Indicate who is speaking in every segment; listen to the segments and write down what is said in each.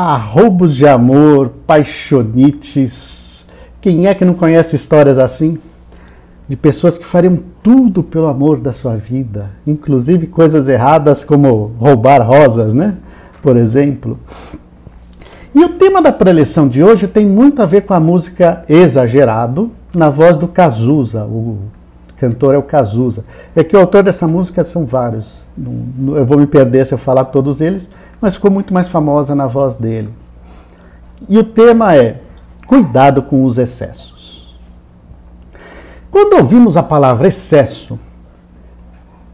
Speaker 1: Arroubos de amor, paixonites. Quem é que não conhece histórias assim? De pessoas que fariam tudo pelo amor da sua vida, inclusive coisas erradas como roubar rosas, né? Por exemplo. E o tema da preleção de hoje tem muito a ver com a música Exagerado, na voz do Cazuza. O cantor é o Cazuza. É que o autor dessa música são vários. Eu vou me perder se eu falar todos eles, mas ficou muito mais famosa na voz dele. E o tema é Cuidado com os excessos. Quando ouvimos a palavra excesso,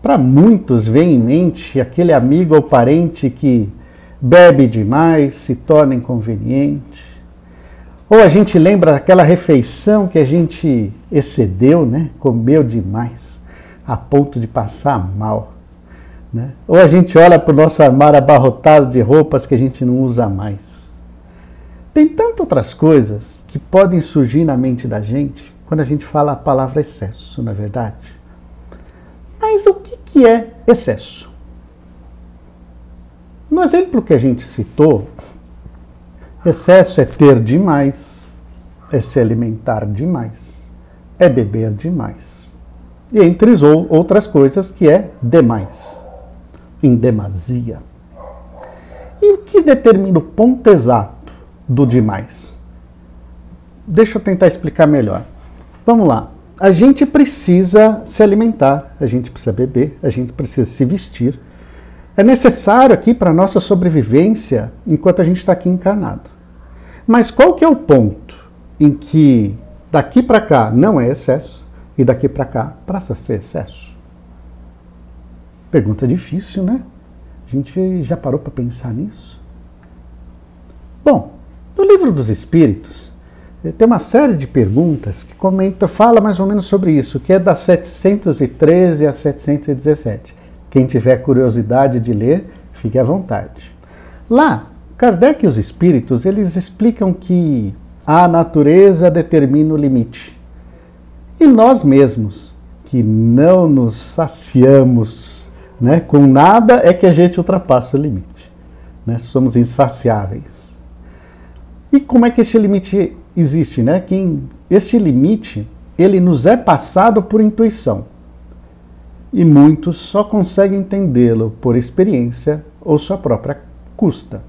Speaker 1: para muitos vem em mente aquele amigo ou parente que bebe demais, se torna inconveniente. Ou a gente lembra daquela refeição que a gente excedeu, né? comeu demais, a ponto de passar mal. Né? Ou a gente olha para o nosso armário abarrotado de roupas que a gente não usa mais. Tem tantas outras coisas que podem surgir na mente da gente quando a gente fala a palavra excesso, na é verdade. Mas o que, que é excesso? No exemplo que a gente citou, excesso é ter demais, é se alimentar demais, é beber demais. E entre ou- outras coisas que é demais, em demasia. E o que determina o ponto exato do demais? Deixa eu tentar explicar melhor. Vamos lá. A gente precisa se alimentar, a gente precisa beber, a gente precisa se vestir. É necessário aqui para a nossa sobrevivência enquanto a gente está aqui encarnado. Mas qual que é o ponto em que daqui para cá não é excesso e daqui para cá passa a ser excesso? Pergunta difícil, né? A gente já parou para pensar nisso? Bom, no livro dos Espíritos eh, tem uma série de perguntas que comenta, fala mais ou menos sobre isso, que é das 713 a 717. Quem tiver curiosidade de ler, fique à vontade. Lá, Kardec e os espíritos, eles explicam que a natureza determina o limite. E nós mesmos, que não nos saciamos né, com nada, é que a gente ultrapassa o limite. Né? Somos insaciáveis. E como é que este limite existe? Né? Que este limite, ele nos é passado por intuição. E muitos só conseguem entendê-lo por experiência ou sua própria custa.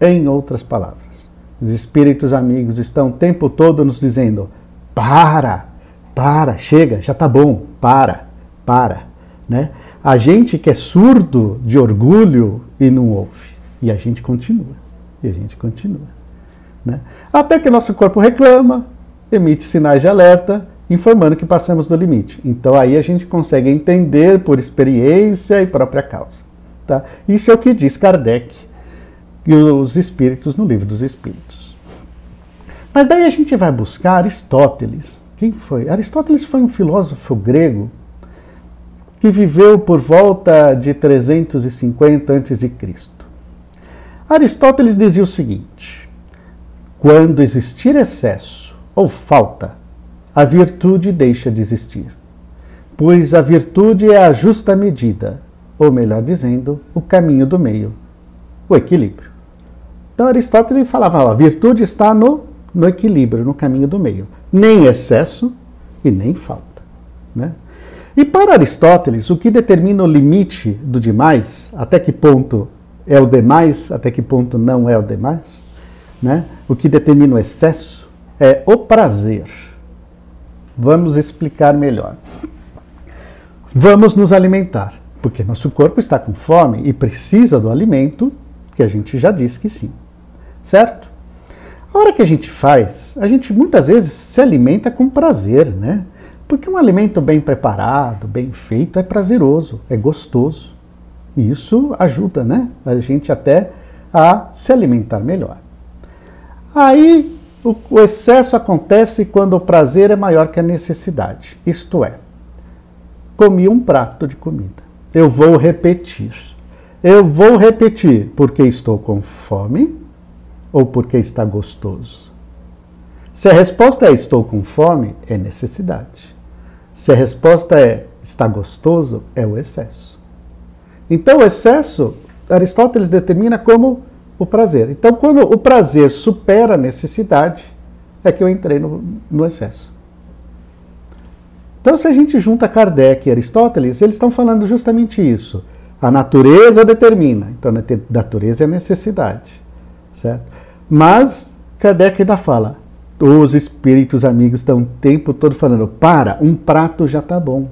Speaker 1: Em outras palavras, os espíritos amigos estão o tempo todo nos dizendo: para, para, chega, já tá bom, para, para. Né? A gente que é surdo de orgulho e não ouve. E a gente continua. E a gente continua. Né? Até que nosso corpo reclama, emite sinais de alerta, informando que passamos do limite. Então aí a gente consegue entender por experiência e própria causa. Tá? Isso é o que diz Kardec e os Espíritos no Livro dos Espíritos. Mas daí a gente vai buscar Aristóteles. Quem foi? Aristóteles foi um filósofo grego que viveu por volta de 350 a.C. Aristóteles dizia o seguinte: quando existir excesso ou falta, a virtude deixa de existir. Pois a virtude é a justa medida, ou melhor dizendo, o caminho do meio, o equilíbrio. Então Aristóteles falava, a virtude está no, no equilíbrio, no caminho do meio. Nem excesso e nem falta. Né? E para Aristóteles, o que determina o limite do demais, até que ponto é o demais, até que ponto não é o demais, né? o que determina o excesso é o prazer. Vamos explicar melhor. Vamos nos alimentar, porque nosso corpo está com fome e precisa do alimento, que a gente já disse que sim. Certo? A hora que a gente faz, a gente muitas vezes se alimenta com prazer, né? Porque um alimento bem preparado, bem feito, é prazeroso, é gostoso. E isso ajuda, né? A gente até a se alimentar melhor. Aí o, o excesso acontece quando o prazer é maior que a necessidade. Isto é, comi um prato de comida. Eu vou repetir. Eu vou repetir porque estou com fome ou porque está gostoso. Se a resposta é estou com fome, é necessidade. Se a resposta é está gostoso, é o excesso. Então, o excesso, Aristóteles determina como o prazer. Então, quando o prazer supera a necessidade, é que eu entrei no, no excesso. Então, se a gente junta Kardec e Aristóteles, eles estão falando justamente isso. A natureza determina. Então, a natureza é a necessidade. Certo? Mas Kardec ainda fala: os espíritos amigos estão o tempo todo falando: para, um prato já está bom,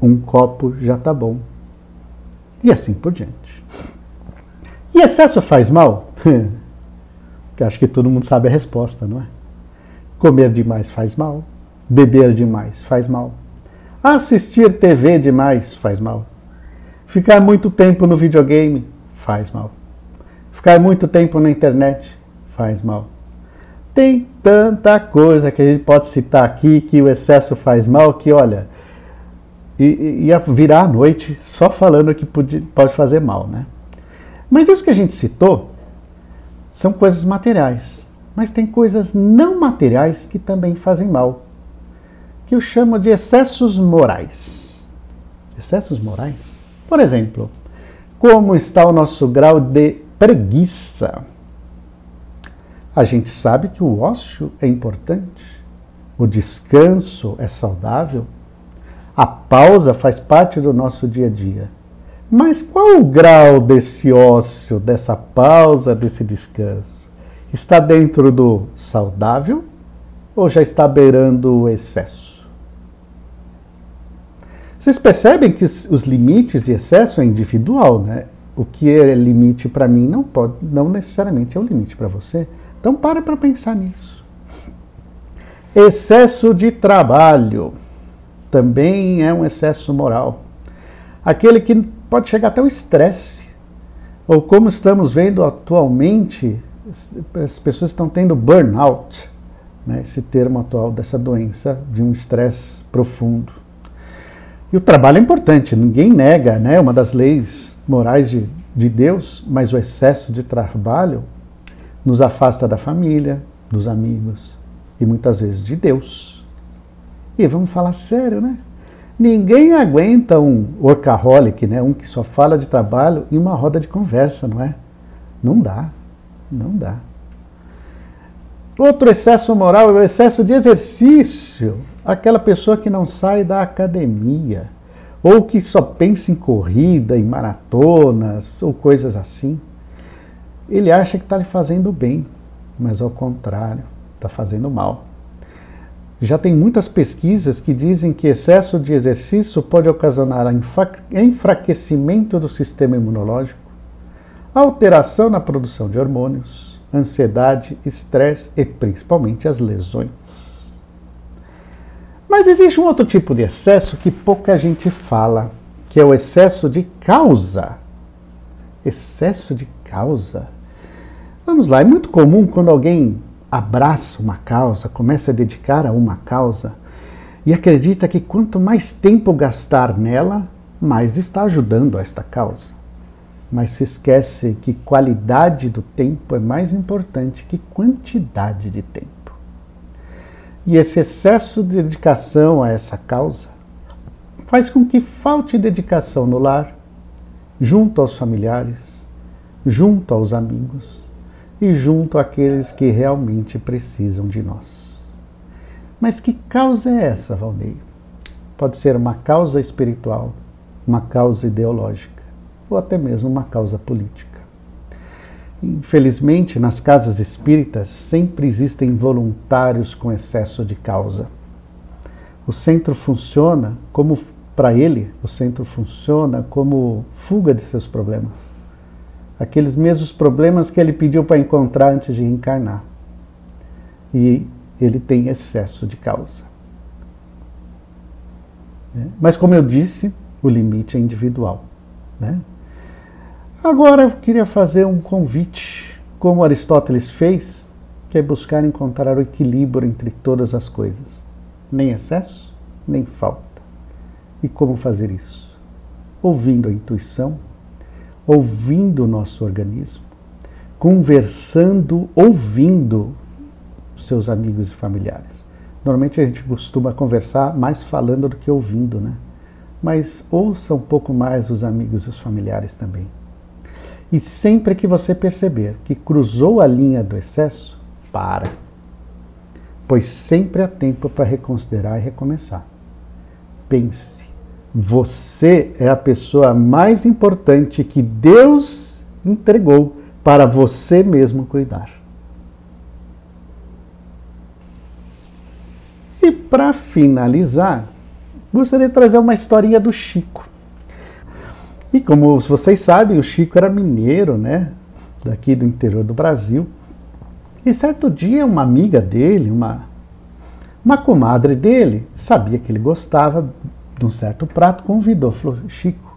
Speaker 1: um copo já está bom. E assim por diante. E excesso faz mal? Acho que todo mundo sabe a resposta, não é? Comer demais faz mal, beber demais faz mal Assistir TV demais faz mal. Ficar muito tempo no videogame faz mal. Ficar muito tempo na internet faz mal. Tem tanta coisa que a gente pode citar aqui que o excesso faz mal que, olha, ia virar a noite só falando que pode, pode fazer mal, né? Mas isso que a gente citou são coisas materiais. Mas tem coisas não materiais que também fazem mal que eu chamo de excessos morais. Excessos morais? Por exemplo, como está o nosso grau de preguiça? A gente sabe que o ócio é importante, o descanso é saudável, a pausa faz parte do nosso dia a dia. Mas qual o grau desse ócio, dessa pausa, desse descanso? Está dentro do saudável ou já está beirando o excesso? Vocês percebem que os limites de excesso é individual, né? O que é limite para mim não pode, não necessariamente é um limite para você. Então para para pensar nisso. Excesso de trabalho também é um excesso moral. Aquele que pode chegar até o estresse. Ou como estamos vendo atualmente, as pessoas estão tendo burnout, né? esse termo atual dessa doença de um estresse profundo. E o trabalho é importante, ninguém nega, né? Uma das leis morais de, de Deus, mas o excesso de trabalho nos afasta da família, dos amigos e muitas vezes de Deus. E vamos falar sério, né? Ninguém aguenta um workaholic, né? Um que só fala de trabalho em uma roda de conversa, não é? Não dá, não dá. Outro excesso moral é o excesso de exercício aquela pessoa que não sai da academia, ou que só pensa em corrida, em maratonas, ou coisas assim. Ele acha que está lhe fazendo bem, mas ao contrário, está fazendo mal. Já tem muitas pesquisas que dizem que excesso de exercício pode ocasionar enfraquecimento do sistema imunológico, alteração na produção de hormônios, ansiedade, estresse e principalmente as lesões. Mas existe um outro tipo de excesso que pouca gente fala, que é o excesso de causa. Excesso de causa. Vamos lá, é muito comum quando alguém abraça uma causa, começa a dedicar a uma causa e acredita que quanto mais tempo gastar nela, mais está ajudando a esta causa. Mas se esquece que qualidade do tempo é mais importante que quantidade de tempo. E esse excesso de dedicação a essa causa faz com que falte dedicação no lar, junto aos familiares, junto aos amigos e junto àqueles que realmente precisam de nós. Mas que causa é essa, Valdeir? Pode ser uma causa espiritual, uma causa ideológica ou até mesmo uma causa política. Infelizmente, nas casas espíritas sempre existem voluntários com excesso de causa. O centro funciona como, para ele, o centro funciona como fuga de seus problemas. Aqueles mesmos problemas que ele pediu para encontrar antes de encarnar. e ele tem excesso de causa. É, mas, como eu disse, o limite é individual. Né? Agora eu queria fazer um convite, como Aristóteles fez, que é buscar encontrar o equilíbrio entre todas as coisas. Nem excesso, nem falta. E como fazer isso? Ouvindo a intuição, ouvindo o nosso organismo, conversando, ouvindo seus amigos e familiares. Normalmente a gente costuma conversar mais falando do que ouvindo, né? Mas ouça um pouco mais os amigos e os familiares também. E sempre que você perceber que cruzou a linha do excesso, para. Pois sempre há tempo para reconsiderar e recomeçar. Pense, você é a pessoa mais importante que Deus entregou para você mesmo cuidar. E para finalizar, gostaria de trazer uma historinha do Chico. E como vocês sabem, o Chico era mineiro, né? Daqui do interior do Brasil. E certo dia, uma amiga dele, uma, uma comadre dele, sabia que ele gostava de um certo prato, convidou, falou: Chico,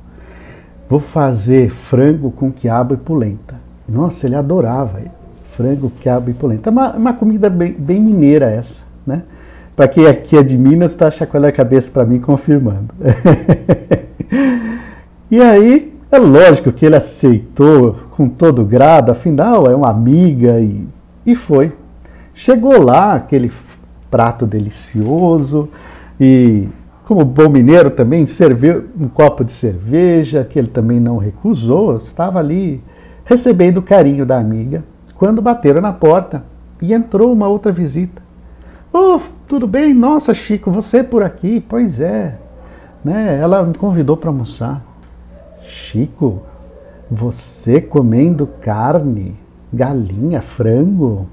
Speaker 1: vou fazer frango com quiabo e polenta. Nossa, ele adorava frango, quiabo e polenta. É uma, uma comida bem, bem mineira essa, né? Para quem aqui é de Minas, está chacoalhando a cabeça para mim, confirmando. E aí, é lógico que ele aceitou com todo grado, afinal é uma amiga e, e foi. Chegou lá aquele prato delicioso e, como bom mineiro também, serviu um copo de cerveja, que ele também não recusou, estava ali recebendo o carinho da amiga, quando bateram na porta e entrou uma outra visita. Oh, tudo bem? Nossa, Chico, você por aqui? Pois é. Né? Ela me convidou para almoçar. Chico, você comendo carne, galinha, frango?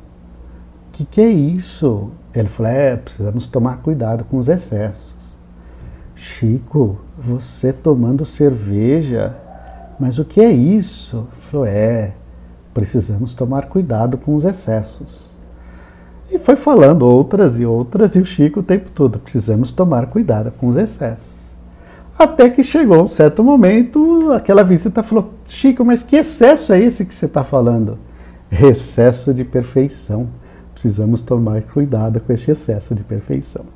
Speaker 1: Que que é isso? Ele falou: é, precisamos tomar cuidado com os excessos. Chico, você tomando cerveja? Mas o que é isso? Falou: é, precisamos tomar cuidado com os excessos. E foi falando outras e outras, e o Chico o tempo todo: precisamos tomar cuidado com os excessos. Até que chegou um certo momento, aquela visita falou: Chico, mas que excesso é esse que você está falando? Excesso de perfeição. Precisamos tomar cuidado com esse excesso de perfeição.